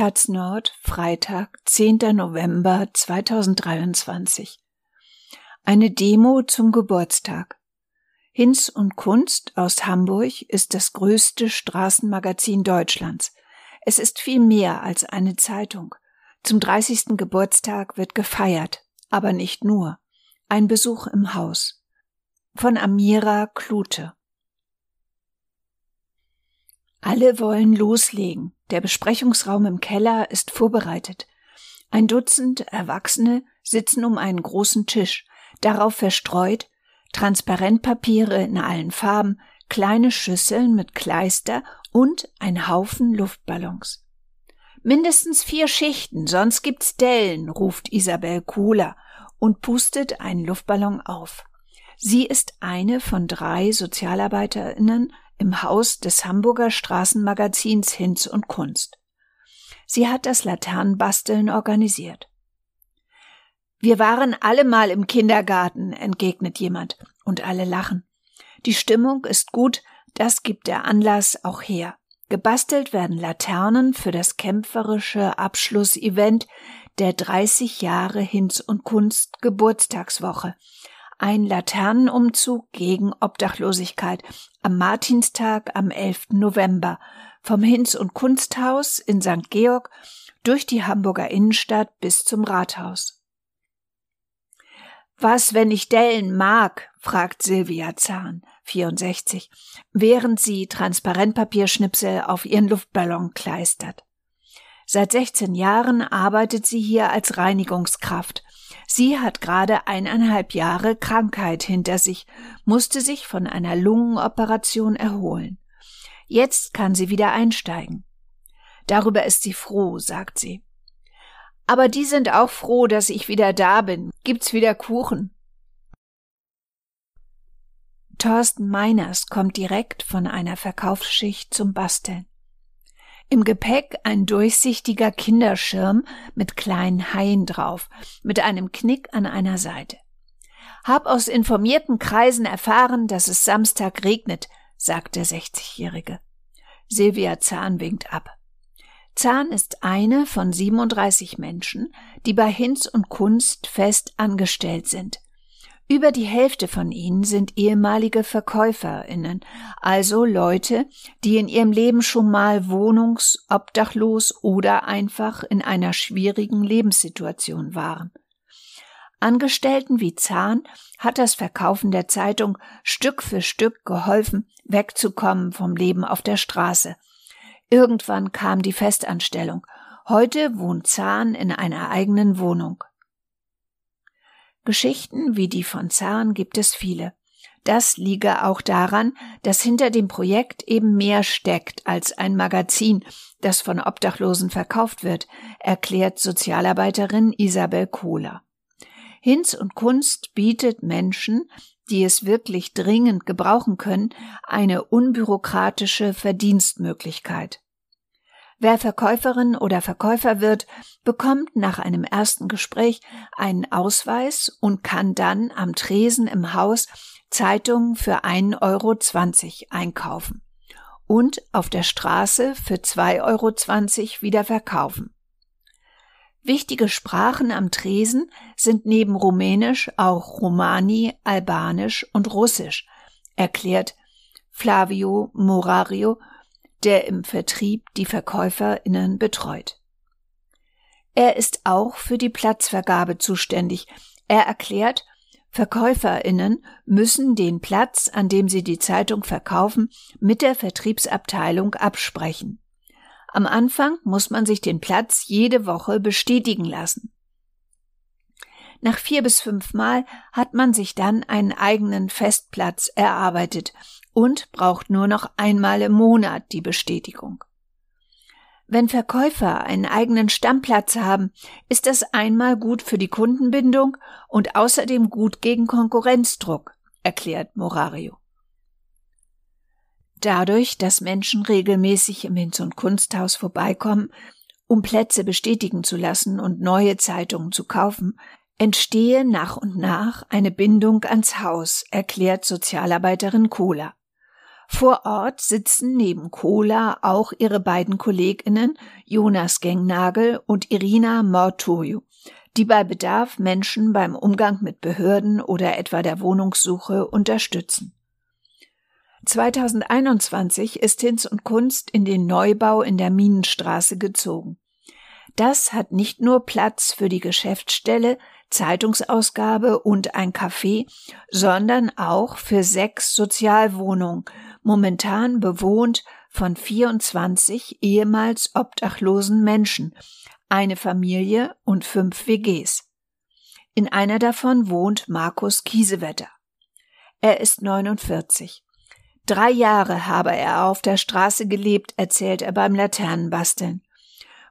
Taz Nord, Freitag, 10. November 2023. Eine Demo zum Geburtstag. Hinz und Kunst aus Hamburg ist das größte Straßenmagazin Deutschlands. Es ist viel mehr als eine Zeitung. Zum 30. Geburtstag wird gefeiert, aber nicht nur. Ein Besuch im Haus. Von Amira Klute. Alle wollen loslegen. Der Besprechungsraum im Keller ist vorbereitet. Ein Dutzend Erwachsene sitzen um einen großen Tisch, darauf verstreut Transparentpapiere in allen Farben, kleine Schüsseln mit Kleister und ein Haufen Luftballons. Mindestens vier Schichten, sonst gibt's Dellen, ruft Isabel Kohler und pustet einen Luftballon auf. Sie ist eine von drei Sozialarbeiterinnen im Haus des Hamburger Straßenmagazins Hinz und Kunst. Sie hat das Laternenbasteln organisiert. Wir waren alle mal im Kindergarten, entgegnet jemand, und alle lachen. Die Stimmung ist gut, das gibt der Anlass auch her. Gebastelt werden Laternen für das kämpferische Abschlussevent der 30 Jahre Hinz und Kunst Geburtstagswoche, ein Laternenumzug gegen Obdachlosigkeit am Martinstag am 11. November vom Hinz- und Kunsthaus in St. Georg durch die Hamburger Innenstadt bis zum Rathaus. Was, wenn ich Dellen mag? fragt Silvia Zahn, 64, während sie Transparentpapierschnipsel auf ihren Luftballon kleistert. Seit 16 Jahren arbeitet sie hier als Reinigungskraft Sie hat gerade eineinhalb Jahre Krankheit hinter sich, musste sich von einer Lungenoperation erholen. Jetzt kann sie wieder einsteigen. Darüber ist sie froh, sagt sie. Aber die sind auch froh, dass ich wieder da bin. Gibt's wieder Kuchen? Thorsten Meiners kommt direkt von einer Verkaufsschicht zum Basteln. Im Gepäck ein durchsichtiger Kinderschirm mit kleinen Haien drauf, mit einem Knick an einer Seite. Hab aus informierten Kreisen erfahren, dass es Samstag regnet, sagt der 60-Jährige. Silvia Zahn winkt ab. Zahn ist eine von 37 Menschen, die bei Hinz und Kunst fest angestellt sind. Über die Hälfte von ihnen sind ehemalige Verkäuferinnen, also Leute, die in ihrem Leben schon mal wohnungs-, obdachlos oder einfach in einer schwierigen Lebenssituation waren. Angestellten wie Zahn hat das Verkaufen der Zeitung Stück für Stück geholfen, wegzukommen vom Leben auf der Straße. Irgendwann kam die Festanstellung. Heute wohnt Zahn in einer eigenen Wohnung. Geschichten wie die von Zahn gibt es viele. Das liege auch daran, dass hinter dem Projekt eben mehr steckt als ein Magazin, das von Obdachlosen verkauft wird, erklärt Sozialarbeiterin Isabel Kohler. Hinz und Kunst bietet Menschen, die es wirklich dringend gebrauchen können, eine unbürokratische Verdienstmöglichkeit. Wer Verkäuferin oder Verkäufer wird, bekommt nach einem ersten Gespräch einen Ausweis und kann dann am Tresen im Haus Zeitungen für 1,20 Euro einkaufen und auf der Straße für 2,20 Euro wieder verkaufen. Wichtige Sprachen am Tresen sind neben Rumänisch auch Romani, Albanisch und Russisch, erklärt Flavio Morario der im Vertrieb die VerkäuferInnen betreut. Er ist auch für die Platzvergabe zuständig. Er erklärt, VerkäuferInnen müssen den Platz, an dem sie die Zeitung verkaufen, mit der Vertriebsabteilung absprechen. Am Anfang muss man sich den Platz jede Woche bestätigen lassen. Nach vier bis fünf Mal hat man sich dann einen eigenen Festplatz erarbeitet und braucht nur noch einmal im Monat die Bestätigung. Wenn Verkäufer einen eigenen Stammplatz haben, ist das einmal gut für die Kundenbindung und außerdem gut gegen Konkurrenzdruck, erklärt Morario. Dadurch, dass Menschen regelmäßig im Hinz- und Kunsthaus vorbeikommen, um Plätze bestätigen zu lassen und neue Zeitungen zu kaufen, entstehe nach und nach eine Bindung ans Haus, erklärt Sozialarbeiterin Kohler. Vor Ort sitzen neben Cola auch ihre beiden Kolleginnen Jonas Gengnagel und Irina Mortoju, die bei Bedarf Menschen beim Umgang mit Behörden oder etwa der Wohnungssuche unterstützen. 2021 ist Hinz und Kunst in den Neubau in der Minenstraße gezogen. Das hat nicht nur Platz für die Geschäftsstelle, Zeitungsausgabe und ein Café, sondern auch für sechs Sozialwohnungen, momentan bewohnt von 24 ehemals obdachlosen Menschen, eine Familie und fünf WGs. In einer davon wohnt Markus Kiesewetter. Er ist 49. Drei Jahre habe er auf der Straße gelebt, erzählt er beim Laternenbasteln.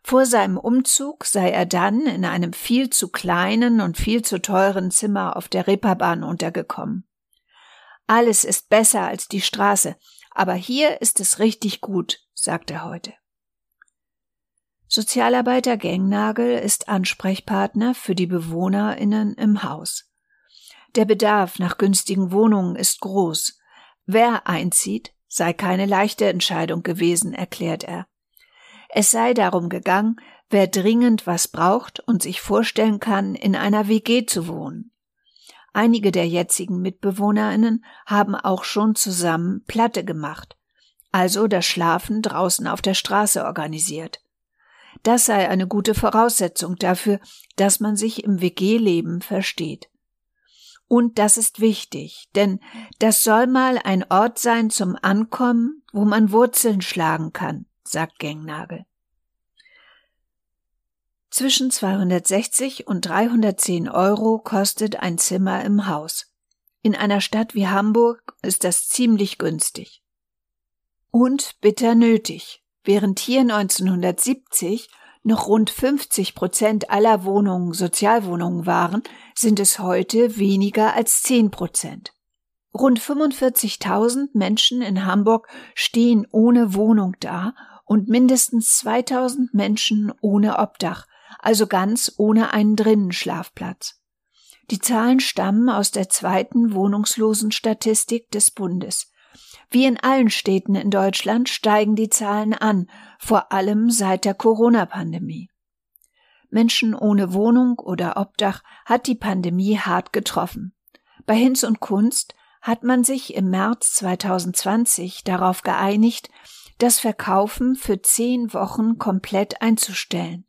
Vor seinem Umzug sei er dann in einem viel zu kleinen und viel zu teuren Zimmer auf der Reeperbahn untergekommen. Alles ist besser als die Straße, aber hier ist es richtig gut, sagt er heute. Sozialarbeiter Gengnagel ist Ansprechpartner für die BewohnerInnen im Haus. Der Bedarf nach günstigen Wohnungen ist groß. Wer einzieht, sei keine leichte Entscheidung gewesen, erklärt er. Es sei darum gegangen, wer dringend was braucht und sich vorstellen kann, in einer WG zu wohnen. Einige der jetzigen Mitbewohnerinnen haben auch schon zusammen Platte gemacht, also das Schlafen draußen auf der Straße organisiert. Das sei eine gute Voraussetzung dafür, dass man sich im WG-Leben versteht. Und das ist wichtig, denn das soll mal ein Ort sein zum Ankommen, wo man Wurzeln schlagen kann, sagt Gengnagel. Zwischen 260 und 310 Euro kostet ein Zimmer im Haus. In einer Stadt wie Hamburg ist das ziemlich günstig. Und bitter nötig. Während hier 1970 noch rund 50 Prozent aller Wohnungen Sozialwohnungen waren, sind es heute weniger als 10 Prozent. Rund 45.000 Menschen in Hamburg stehen ohne Wohnung da und mindestens 2000 Menschen ohne Obdach, also ganz ohne einen Drinnenschlafplatz. Die Zahlen stammen aus der zweiten Wohnungslosenstatistik des Bundes. Wie in allen Städten in Deutschland steigen die Zahlen an, vor allem seit der Corona-Pandemie. Menschen ohne Wohnung oder Obdach hat die Pandemie hart getroffen. Bei Hinz und Kunst hat man sich im März 2020 darauf geeinigt, das Verkaufen für zehn Wochen komplett einzustellen.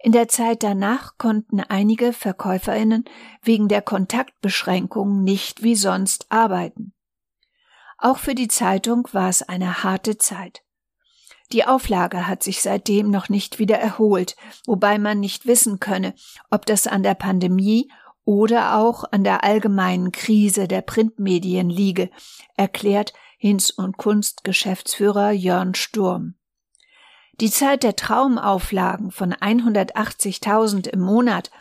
In der Zeit danach konnten einige Verkäuferinnen wegen der Kontaktbeschränkungen nicht wie sonst arbeiten. Auch für die Zeitung war es eine harte Zeit. Die Auflage hat sich seitdem noch nicht wieder erholt, wobei man nicht wissen könne, ob das an der Pandemie oder auch an der allgemeinen Krise der Printmedien liege, erklärt Hinz und Kunst Geschäftsführer Jörn Sturm. Die Zeit der Traumauflagen von 180.000 im Monat,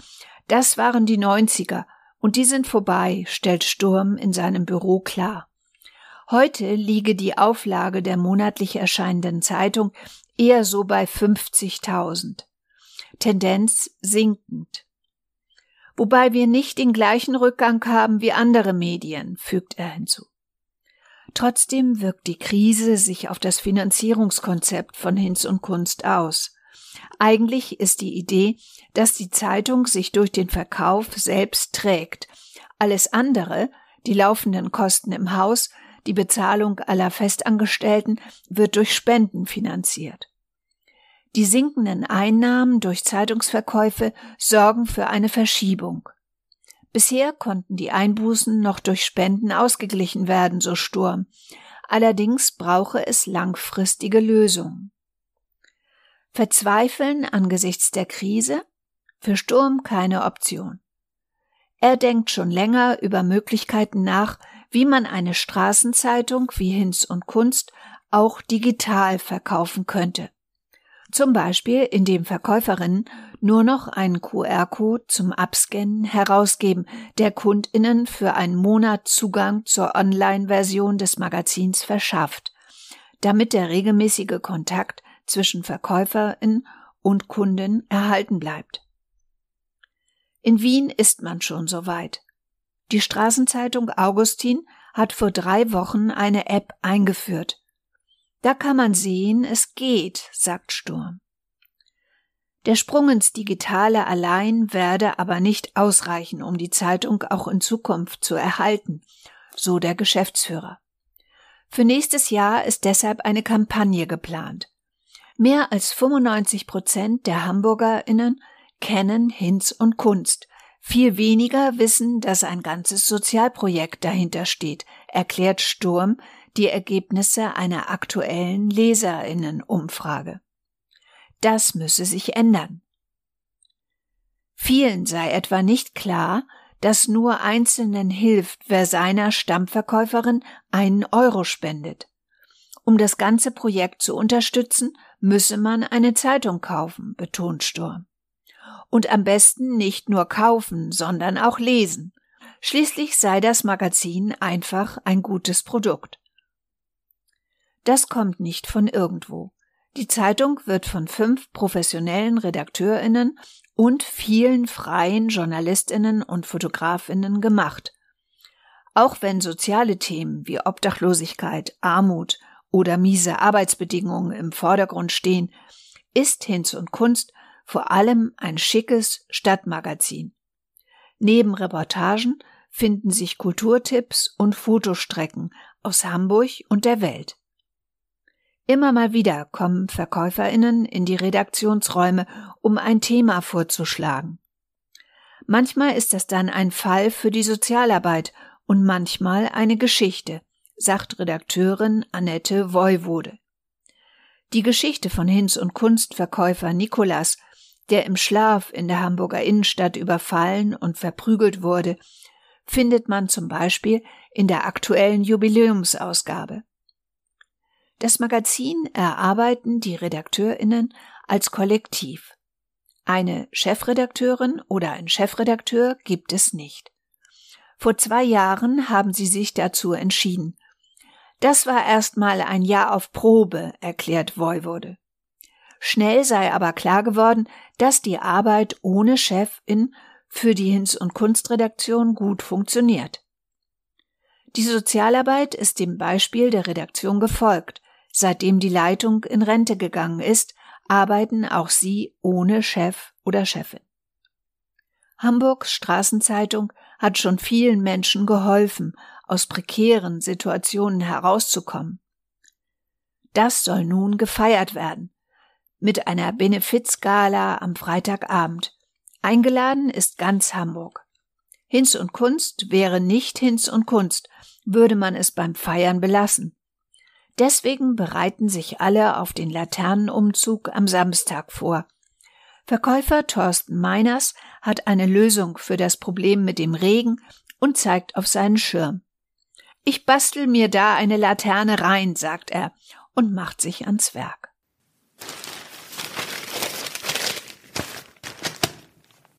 das waren die 90er und die sind vorbei, stellt Sturm in seinem Büro klar. Heute liege die Auflage der monatlich erscheinenden Zeitung eher so bei 50.000. Tendenz sinkend. Wobei wir nicht den gleichen Rückgang haben wie andere Medien, fügt er hinzu. Trotzdem wirkt die Krise sich auf das Finanzierungskonzept von Hinz und Kunst aus. Eigentlich ist die Idee, dass die Zeitung sich durch den Verkauf selbst trägt. Alles andere, die laufenden Kosten im Haus, die Bezahlung aller Festangestellten, wird durch Spenden finanziert. Die sinkenden Einnahmen durch Zeitungsverkäufe sorgen für eine Verschiebung. Bisher konnten die Einbußen noch durch Spenden ausgeglichen werden, so Sturm. Allerdings brauche es langfristige Lösungen. Verzweifeln angesichts der Krise? Für Sturm keine Option. Er denkt schon länger über Möglichkeiten nach, wie man eine Straßenzeitung wie Hinz und Kunst auch digital verkaufen könnte. Zum Beispiel, indem Verkäuferinnen nur noch einen QR-Code zum Abscannen herausgeben, der Kundinnen für einen Monat Zugang zur Online-Version des Magazins verschafft, damit der regelmäßige Kontakt zwischen Verkäuferin und Kundin erhalten bleibt. In Wien ist man schon so weit. Die Straßenzeitung Augustin hat vor drei Wochen eine App eingeführt. Da kann man sehen, es geht, sagt Sturm. Der Sprung ins Digitale allein werde aber nicht ausreichen, um die Zeitung auch in Zukunft zu erhalten, so der Geschäftsführer. Für nächstes Jahr ist deshalb eine Kampagne geplant. Mehr als 95 Prozent der HamburgerInnen kennen Hinz und Kunst. Viel weniger wissen, dass ein ganzes Sozialprojekt dahinter steht, erklärt Sturm die Ergebnisse einer aktuellen Leserinnenumfrage. Das müsse sich ändern. Vielen sei etwa nicht klar, dass nur Einzelnen hilft, wer seiner Stammverkäuferin einen Euro spendet. Um das ganze Projekt zu unterstützen, müsse man eine Zeitung kaufen, betont Sturm. Und am besten nicht nur kaufen, sondern auch lesen. Schließlich sei das Magazin einfach ein gutes Produkt. Das kommt nicht von irgendwo. Die Zeitung wird von fünf professionellen Redakteurinnen und vielen freien Journalistinnen und Fotografinnen gemacht. Auch wenn soziale Themen wie Obdachlosigkeit, Armut oder miese Arbeitsbedingungen im Vordergrund stehen, ist Hinz und Kunst vor allem ein schickes Stadtmagazin. Neben Reportagen finden sich Kulturtipps und Fotostrecken aus Hamburg und der Welt. Immer mal wieder kommen Verkäuferinnen in die Redaktionsräume, um ein Thema vorzuschlagen. Manchmal ist das dann ein Fall für die Sozialarbeit und manchmal eine Geschichte, sagt Redakteurin Annette Voivode. Die Geschichte von Hinz und Kunstverkäufer Nikolas, der im Schlaf in der Hamburger Innenstadt überfallen und verprügelt wurde, findet man zum Beispiel in der aktuellen Jubiläumsausgabe. Das Magazin erarbeiten die Redakteurinnen als Kollektiv. Eine Chefredakteurin oder ein Chefredakteur gibt es nicht. Vor zwei Jahren haben sie sich dazu entschieden. Das war erstmal ein Jahr auf Probe, erklärt Voivode. Schnell sei aber klar geworden, dass die Arbeit ohne Chefin für die Hinz- und Kunstredaktion gut funktioniert. Die Sozialarbeit ist dem Beispiel der Redaktion gefolgt. Seitdem die Leitung in Rente gegangen ist, arbeiten auch sie ohne Chef oder Chefin. Hamburgs Straßenzeitung hat schon vielen Menschen geholfen, aus prekären Situationen herauszukommen. Das soll nun gefeiert werden. Mit einer Benefizgala am Freitagabend. Eingeladen ist ganz Hamburg. Hinz und Kunst wäre nicht Hinz und Kunst, würde man es beim Feiern belassen. Deswegen bereiten sich alle auf den Laternenumzug am Samstag vor. Verkäufer Thorsten Meiners hat eine Lösung für das Problem mit dem Regen und zeigt auf seinen Schirm. Ich bastel mir da eine Laterne rein, sagt er und macht sich ans Werk.